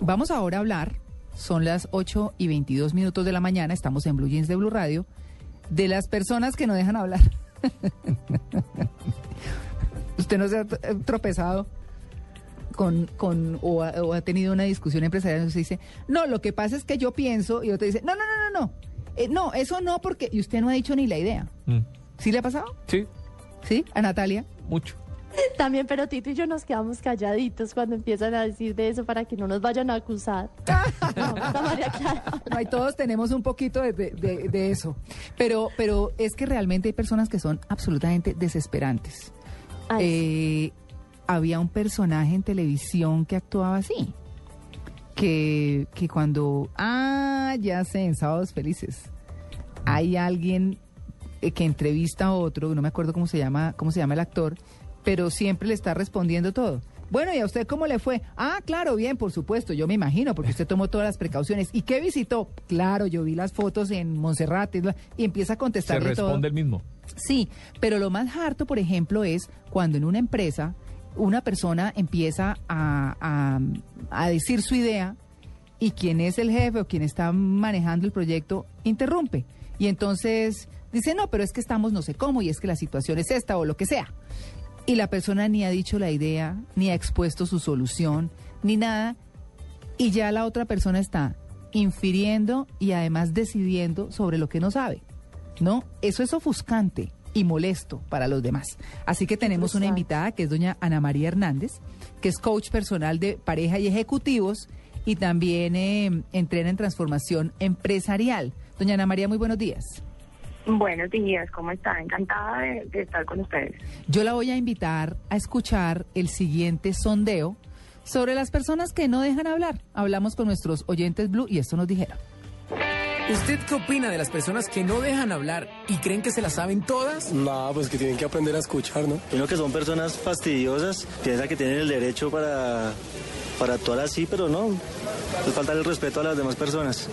Vamos ahora a hablar, son las 8 y 22 minutos de la mañana, estamos en Blue Jeans de Blue Radio, de las personas que no dejan hablar. ¿Usted no se ha tr- tropezado con, con o, ha, o ha tenido una discusión empresarial y usted dice, no, lo que pasa es que yo pienso, y otro dice, no, no, no, no, no, Eh, no, eso no, porque, y usted no ha dicho ni la idea. ¿Sí le ha pasado? Sí, ¿Sí? ¿A Natalia? mucho. También, pero Tito y yo nos quedamos calladitos cuando empiezan a decir de eso para que no nos vayan a acusar. No, está María Clara. No, y todos tenemos un poquito de, de- eso. Pero, pero es que realmente hay personas que son absolutamente desesperantes. Ay, Eh, había un personaje en televisión que actuaba así. Que, que cuando. Ah, ya sé, en Sábados Felices. Hay alguien eh, que entrevista a otro, no me acuerdo cómo se llama, cómo se llama el actor, pero siempre le está respondiendo todo. Bueno, ¿y a usted cómo le fue? Ah, claro, bien, por supuesto, yo me imagino, porque usted tomó todas las precauciones. ¿Y qué visitó? Claro, yo vi las fotos en Monserrate y empieza a Se contestarle todo. responde el mismo. Sí, pero lo más harto, por ejemplo, es cuando en una empresa una persona empieza a, a- a decir su idea y quien es el jefe o quien está manejando el proyecto interrumpe. Y entonces dice, no, pero es que estamos no sé cómo y es que la situación es esta o lo que sea. Y la persona ni ha dicho la idea, ni ha expuesto su solución, ni nada. Y ya la otra persona está infiriendo y además decidiendo sobre lo que no sabe. ¿no? Eso es ofuscante y molesto para los demás. Así que tenemos una invitada que es doña Ana María Hernández, que es coach personal de pareja y ejecutivos y también eh, entrena en transformación empresarial. Doña Ana María, muy buenos días. Buenos días, ¿cómo está? Encantada de, de estar con ustedes. Yo la voy a invitar a escuchar el siguiente sondeo sobre las personas que no dejan hablar. Hablamos con nuestros oyentes Blue y esto nos dijeron. ¿Usted qué opina de las personas que no dejan hablar y creen que se las saben todas? No, pues que tienen que aprender a escuchar, ¿no? Uno que son personas fastidiosas, piensa que tienen el derecho para, para actuar así, pero no. Es faltar el respeto a las demás personas.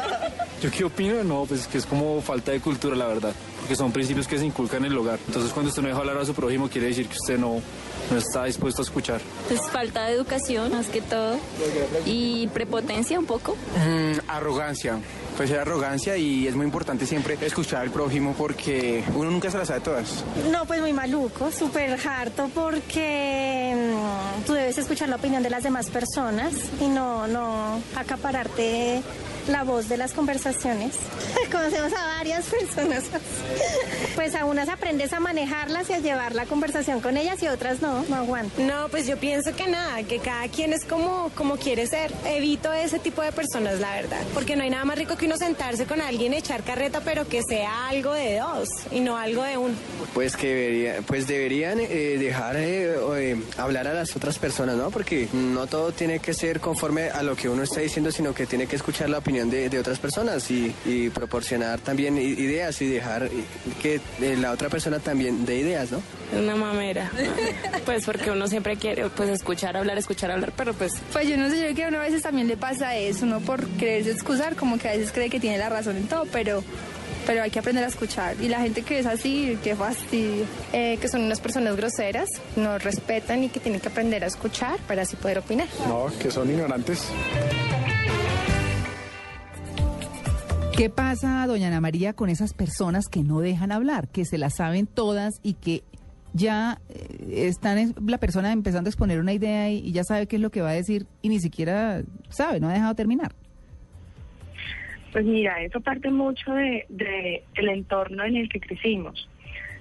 ¿Yo qué opino? No, pues que es como falta de cultura, la verdad. Porque son principios que se inculcan en el hogar. Entonces, cuando usted no deja hablar a su prójimo, quiere decir que usted no, no está dispuesto a escuchar. Pues falta de educación más que todo y prepotencia un poco. Mm, arrogancia. Pues es arrogancia y es muy importante siempre escuchar al prójimo porque uno nunca se las sabe todas. No, pues muy maluco, súper harto porque tú debes escuchar la opinión de las demás personas y no, no acapararte la voz de las conversaciones. Conocemos a varias personas. Pues a unas aprendes a manejarlas y a llevar la conversación con ellas y otras no, no aguantan. No, pues yo pienso que nada, que cada quien es como, como quiere ser. Evito ese tipo de personas, la verdad. Porque no hay nada más rico que uno sentarse con alguien, echar carreta, pero que sea algo de dos y no algo de uno. Pues que debería, pues deberían eh, dejar eh, eh, hablar a las otras personas, ¿no? Porque no todo tiene que ser conforme a lo que uno está diciendo, sino que tiene que escuchar la opinión de, de otras personas y, y proporcionar también ideas y dejar que eh, la otra persona también dé ideas, ¿no? Una mamera. Pues porque uno siempre quiere pues escuchar, hablar, escuchar, hablar, pero pues Pues yo no sé, yo creo que a uno a veces también le pasa eso, no por quererse excusar, como que a veces cree que tiene la razón en todo, pero pero hay que aprender a escuchar. Y la gente que es así, qué fastidio. Eh, que son unas personas groseras, no respetan y que tienen que aprender a escuchar para así poder opinar. No, que son ignorantes. ¿Qué pasa, doña Ana María, con esas personas que no dejan hablar, que se las saben todas y que ya eh, están es- la persona empezando a exponer una idea y, y ya sabe qué es lo que va a decir y ni siquiera sabe, no ha dejado terminar? Pues mira, eso parte mucho de, el entorno en el que crecimos.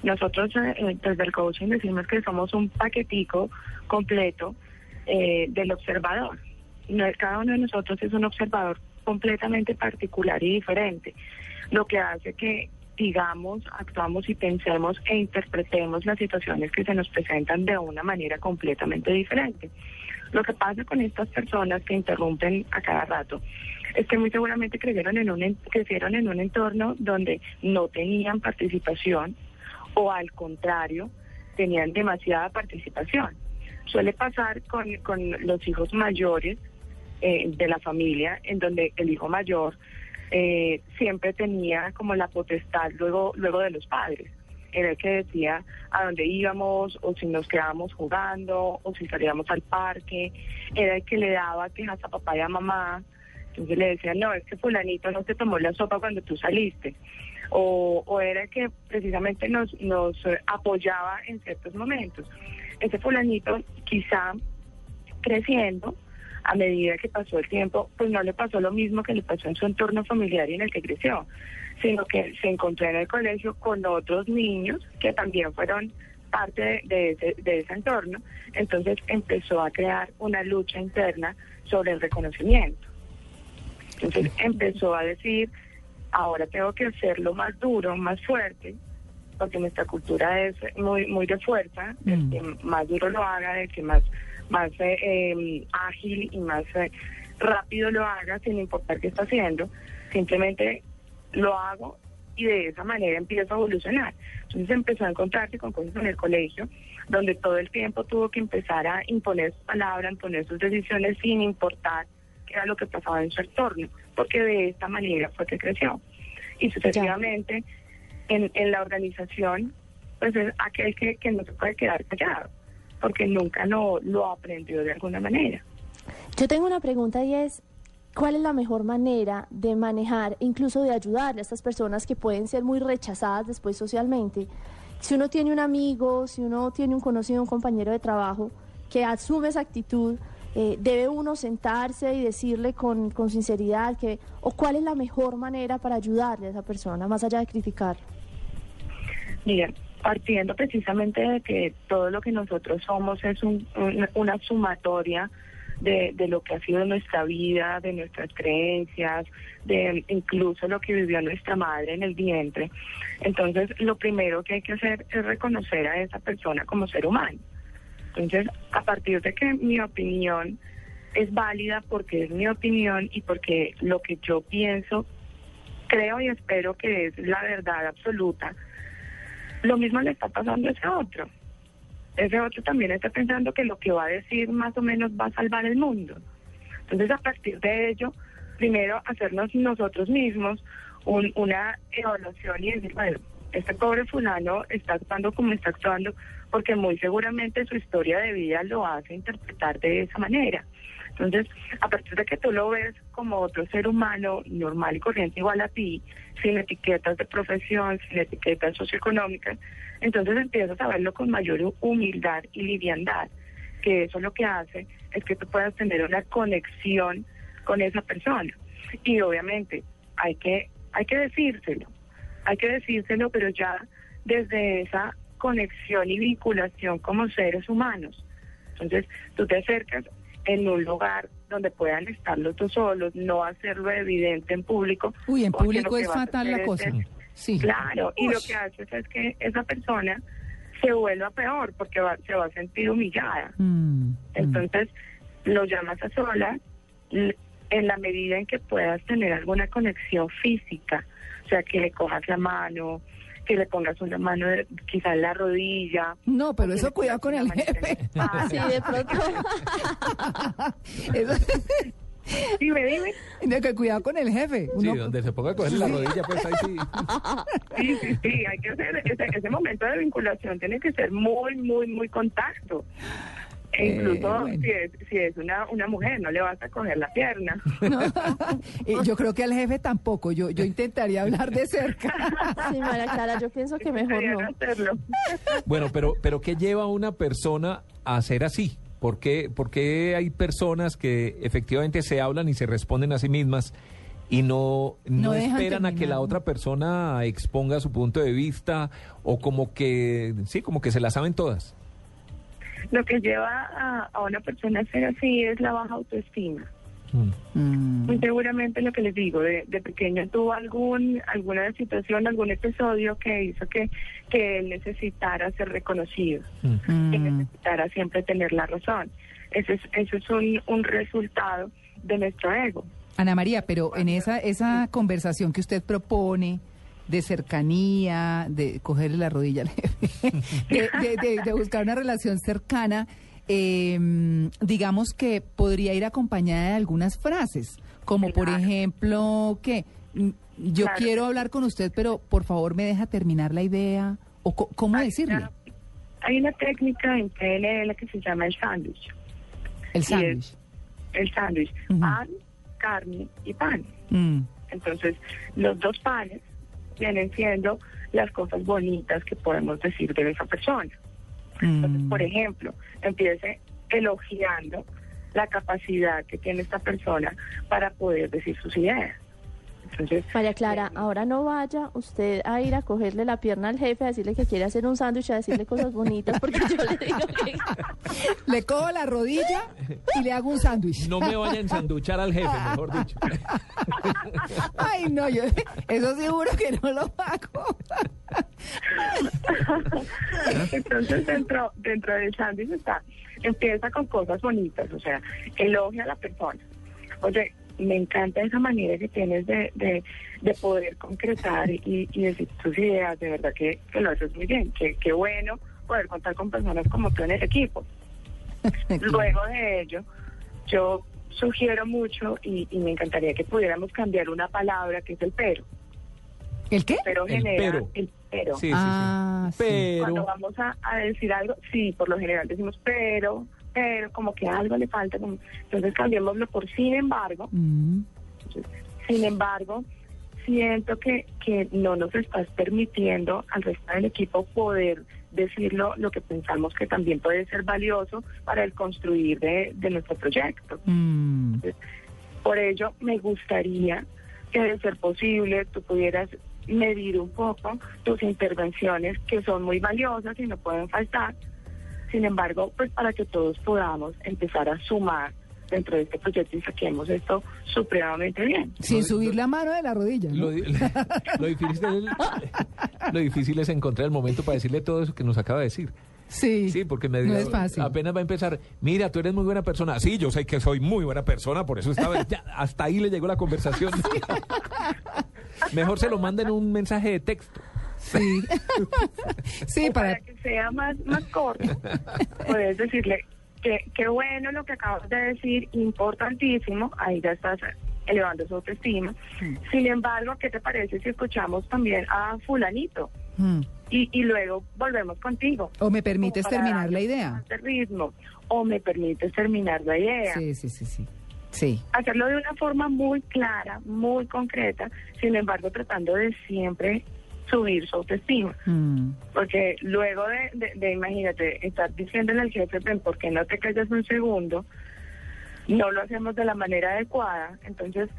Nosotros eh, desde el coaching decimos que somos un paquetico completo eh, del observador. No, cada uno de nosotros es un observador completamente particular y diferente, lo que hace que digamos, actuamos y pensemos e interpretemos las situaciones que se nos presentan de una manera completamente diferente. Lo que pasa con estas personas que interrumpen a cada rato es que muy seguramente crecieron en un, crecieron en un entorno donde no tenían participación o al contrario, tenían demasiada participación. Suele pasar con, con los hijos mayores eh, de la familia, en donde el hijo mayor eh, siempre tenía como la potestad luego, luego de los padres. Era el que decía a dónde íbamos, o si nos quedábamos jugando, o si salíamos al parque. Era el que le daba quejas a papá y a mamá. Entonces le decía, no, es que fulanito no te tomó la sopa cuando tú saliste. O, o era el que precisamente nos, nos apoyaba en ciertos momentos. Ese fulanito quizá creciendo, a medida que pasó el tiempo, pues no le pasó lo mismo que le pasó en su entorno familiar y en el que creció, sino que se encontró en el colegio con otros niños que también fueron parte de, ese, de ese entorno, entonces empezó a crear una lucha interna sobre el reconocimiento. Entonces empezó a decir, ahora tengo que hacerlo más duro, más fuerte, porque nuestra cultura es muy muy de fuerza, el que más duro lo haga, el que más más eh, eh, ágil y más eh, rápido lo haga, sin importar qué está haciendo, simplemente lo hago y de esa manera empiezo a evolucionar. Entonces empezó a encontrarse con cosas en el colegio, donde todo el tiempo tuvo que empezar a imponer su palabra, imponer sus decisiones sin importar qué era lo que pasaba en su entorno, porque de esta manera fue que creció. Y sucesivamente en, en la organización, pues es aquel que, que no se puede quedar callado, porque nunca lo, lo aprendió de alguna manera. Yo tengo una pregunta y es, ¿cuál es la mejor manera de manejar, incluso de ayudarle a estas personas que pueden ser muy rechazadas después socialmente? Si uno tiene un amigo, si uno tiene un conocido, un compañero de trabajo que asume esa actitud, eh, debe uno sentarse y decirle con, con sinceridad que, o cuál es la mejor manera para ayudarle a esa persona, más allá de criticar. Mira, partiendo precisamente de que todo lo que nosotros somos es un- un- una sumatoria de, de lo que ha sido nuestra vida, de nuestras creencias, de incluso lo que vivió nuestra madre en el vientre. Entonces, lo primero que hay que hacer es reconocer a esa persona como ser humano. Entonces, a partir de que mi opinión es válida porque es mi opinión y porque lo que yo pienso, creo y espero que es la verdad absoluta, lo mismo le está pasando a ese otro. Ese otro también está pensando que lo que va a decir más o menos va a salvar el mundo. Entonces, a partir de ello, primero hacernos nosotros mismos un- una evaluación y decir, bueno, este pobre fulano está actuando como está actuando porque muy seguramente su historia de vida lo hace interpretar de esa manera. Entonces, a partir de que tú lo ves como otro ser humano normal y corriente igual a ti, sin etiquetas de profesión, sin etiquetas socioeconómicas, entonces empiezas a verlo con mayor hu- humildad y liviandad, que eso lo que hace es que tú puedas tener una conexión con esa persona. Y obviamente hay que, hay que decírselo, hay que decírselo, pero ya desde esa conexión y vinculación como seres humanos. Entonces, tú te acercas en un lugar donde puedan estar los dos solos, no hacerlo evidente en público. Uy, en público es fatal la cosa. es- Sí. Claro, y lo que haces es que esa persona se vuelva peor porque va- se va a sentir humillada. Mm, mm. Entonces, lo llamas a solas en la medida en que puedas tener alguna conexión física, o sea, que le cojas la mano, que le pongas una mano de- quizá en la rodilla. No, pero eso cuidado con el jefe. espalda. Sí, de pronto. Eso- Dime, dime. No, que cuidado con el jefe. Sí, donde se ponga a cogerle la rodilla, pues ahí sí. Sí, sí, sí, hay que hacer ese, ese momento de vinculación, tiene que ser muy, muy, muy contacto. E Eh, incluso bueno. si es, si es una, una mujer, no le vas a coger la pierna. Eh, yo creo que al jefe tampoco. Yo, yo intentaría hablar de cerca. Sí, María Clara, yo pienso que mejor no. hacerlo. Bueno, pero, pero ¿qué lleva a una persona a ser así? ¿Por qué, por qué hay personas que efectivamente se hablan y se responden a sí mismas y no, no, esperan a que la otra persona exponga su punto de vista o como que, sí, como que se la saben todas? Lo que lleva a, a una persona a ser así es la baja autoestima. Mm. Muy seguramente lo que les digo, de, de pequeño tuvo algún alguna situación, algún episodio que hizo que, que él necesitara ser reconocido, que Mm. necesitara siempre tener la razón. ese es, eso es un, un resultado de nuestro ego. Ana María, pero en esa, esa conversación que usted propone de cercanía, de cogerle la rodilla al jefe, de, de- buscar una relación cercana, eh, digamos que podría ir acompañada de algunas frases, como por ejemplo que mm, yo Claro. quiero hablar con usted, pero por favor me deja terminar la idea, o cómo decirle, Hay una técnica en PNL que se llama el sándwich. el sándwich. El sándwich, pan, carne y pan. Mm. Entonces, los dos panes vienen siendo las cosas bonitas que podemos decir de esa persona. Entonces, por ejemplo, empiece elogiando la capacidad que tiene esta persona para poder decir sus ideas. Entonces, María Clara, ahora no vaya usted a ir a cogerle la pierna al jefe, a decirle que quiere hacer un sándwich, a decirle cosas bonitas, porque yo le digo que... Le cojo la rodilla y le hago un sándwich. No me vaya a ensanduchar al jefe, mejor dicho. Ay, no, yo eso seguro que no lo hago. Entonces, dentro, dentro del sándwich está, empieza con cosas bonitas, o sea, elogia a la persona. Oye, me encanta esa manera que tienes de, de, de poder concretar y, y decir tus ideas, de verdad que, que lo haces muy bien, que, qué bueno poder contar con personas como tú en el equipo. Luego de ello, yo sugiero mucho y, y me encantaría que pudiéramos cambiar una palabra que es el pero. ¿El qué? Pero El genera pero. el pero. Sí, sí, sí. Ah, sí. Cuando Pero, vamos a, a decir algo, sí, por lo general decimos pero, pero, como que algo le falta. como- Entonces cambiémoslo por sin embargo. Mm. Sin embargo, siento que, que no nos estás permitiendo al resto del equipo poder decirlo lo que pensamos que también puede ser valioso para el construir de, de nuestro proyecto. Mm. Por ello, me gustaría que de ser posible tú pudieras medir un poco tus intervenciones que son muy valiosas y no pueden faltar. Sin embargo, pues para que todos podamos empezar a sumar dentro de este proyecto y saquemos esto supremamente bien. Sin subir la mano de la rodilla. ¿no? lo, di- lo difícil es, lo difícil es encontrar el momento para decirle todo eso que nos acaba de decir. Sí, Sí, porque me no es fácil. apenas va a empezar, mira, tú eres muy buena persona. Sí, yo sé que soy muy buena persona, por eso estaba, ya, hasta ahí le llegó la conversación. Mejor se lo manden un mensaje de texto. Sí, para para... que sea más, más corto, puedes decirle que qué bueno lo que acabas de decir, importantísimo, ahí ya estás elevando su autoestima. Sin embargo, ¿qué te parece si escuchamos también a fulanito? Mm. y, y luego volvemos contigo. O me permites terminar la idea. ritmo, o me permites terminar la idea. Sí, sí, sí, sí. Sí. Hacerlo de una forma muy clara, muy concreta, sin embargo tratando de siempre subir su autoestima. Mm. Porque luego de, de, de, imagínate, estar diciéndole al jefe, ven, ¿por qué no te callas un segundo? No lo hacemos de la manera adecuada, entonces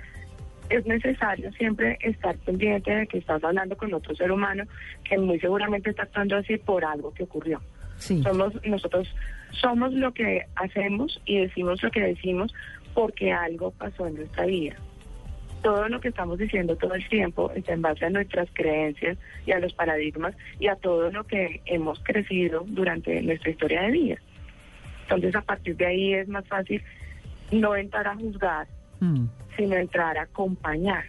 es necesario siempre estar pendiente de que estás hablando con otro ser humano que muy seguramente está actuando así por algo que ocurrió. Sí. Somos nosotros somos lo que hacemos y decimos lo que decimos porque algo pasó en nuestra vida. Todo lo que estamos diciendo todo el tiempo está en base a nuestras creencias y a los paradigmas y a todo lo que hemos crecido durante nuestra historia de vida. Entonces, a partir de ahí es más fácil no entrar a juzgar, Mm. sino entrar a acompañar.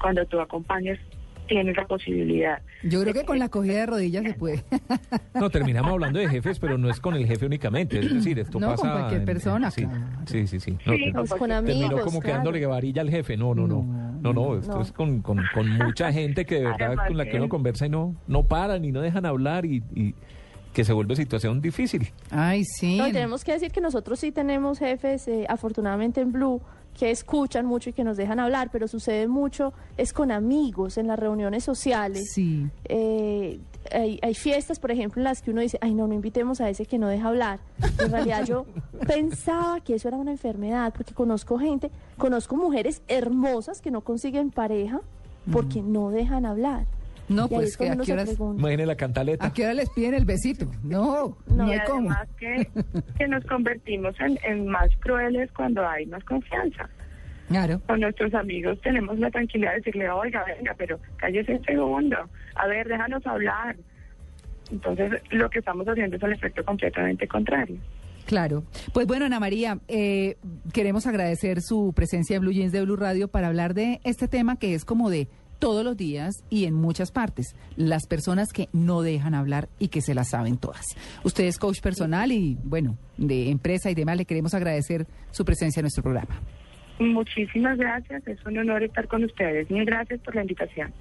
Cuando tú acompañas, tienes la posibilidad. Yo creo que con la cogida de rodillas se puede. No, terminamos hablando de jefes, pero no es con el jefe únicamente. Es decir, esto No, con pasa. cualquier en- persona, Sí, claro. sí, sí. sí. No, Sí, te- con Pues con terminó amigos, como claro. quedándole varilla al jefe. No, no, no. No, no, esto No. es con, con, con mucha gente que de verdad Además con la que uno conversa y no, no paran y no dejan hablar y, y que se vuelve situación difícil. Ay, sí. No, y tenemos que decir que nosotros sí tenemos jefes, eh, afortunadamente en Blue, que escuchan mucho y que nos dejan hablar, pero sucede mucho es con amigos, en las reuniones sociales. Sí. Eh, hay, hay fiestas, por ejemplo, en las que uno dice, ay, no, no invitemos a ese que no deja hablar. En realidad yo pensaba que eso era una enfermedad, porque conozco gente, conozco mujeres hermosas que no consiguen pareja porque no dejan hablar. No, pues es que a qué horas. Imagínense la cantaleta. ¿a qué hora les piden el besito? No, no, y hay cómo. además que, que nos convertimos en, en más crueles cuando hay más confianza. Claro. Con nuestros amigos tenemos la tranquilidad de decirle, oiga, venga, pero cállese un segundo. A ver, déjanos hablar. Entonces, lo que estamos haciendo es el efecto completamente contrario. Claro. Pues bueno, Ana María, eh, queremos agradecer su presencia en Blue Jeans de Blue Radio para hablar de este tema que es como de todos los días y en muchas partes. Las personas que no dejan hablar y que se las saben todas. Usted es coach personal y, bueno, de empresa y demás. Le queremos agradecer su presencia en nuestro programa. Muchísimas gracias, es un honor estar con ustedes. Mil gracias por la invitación.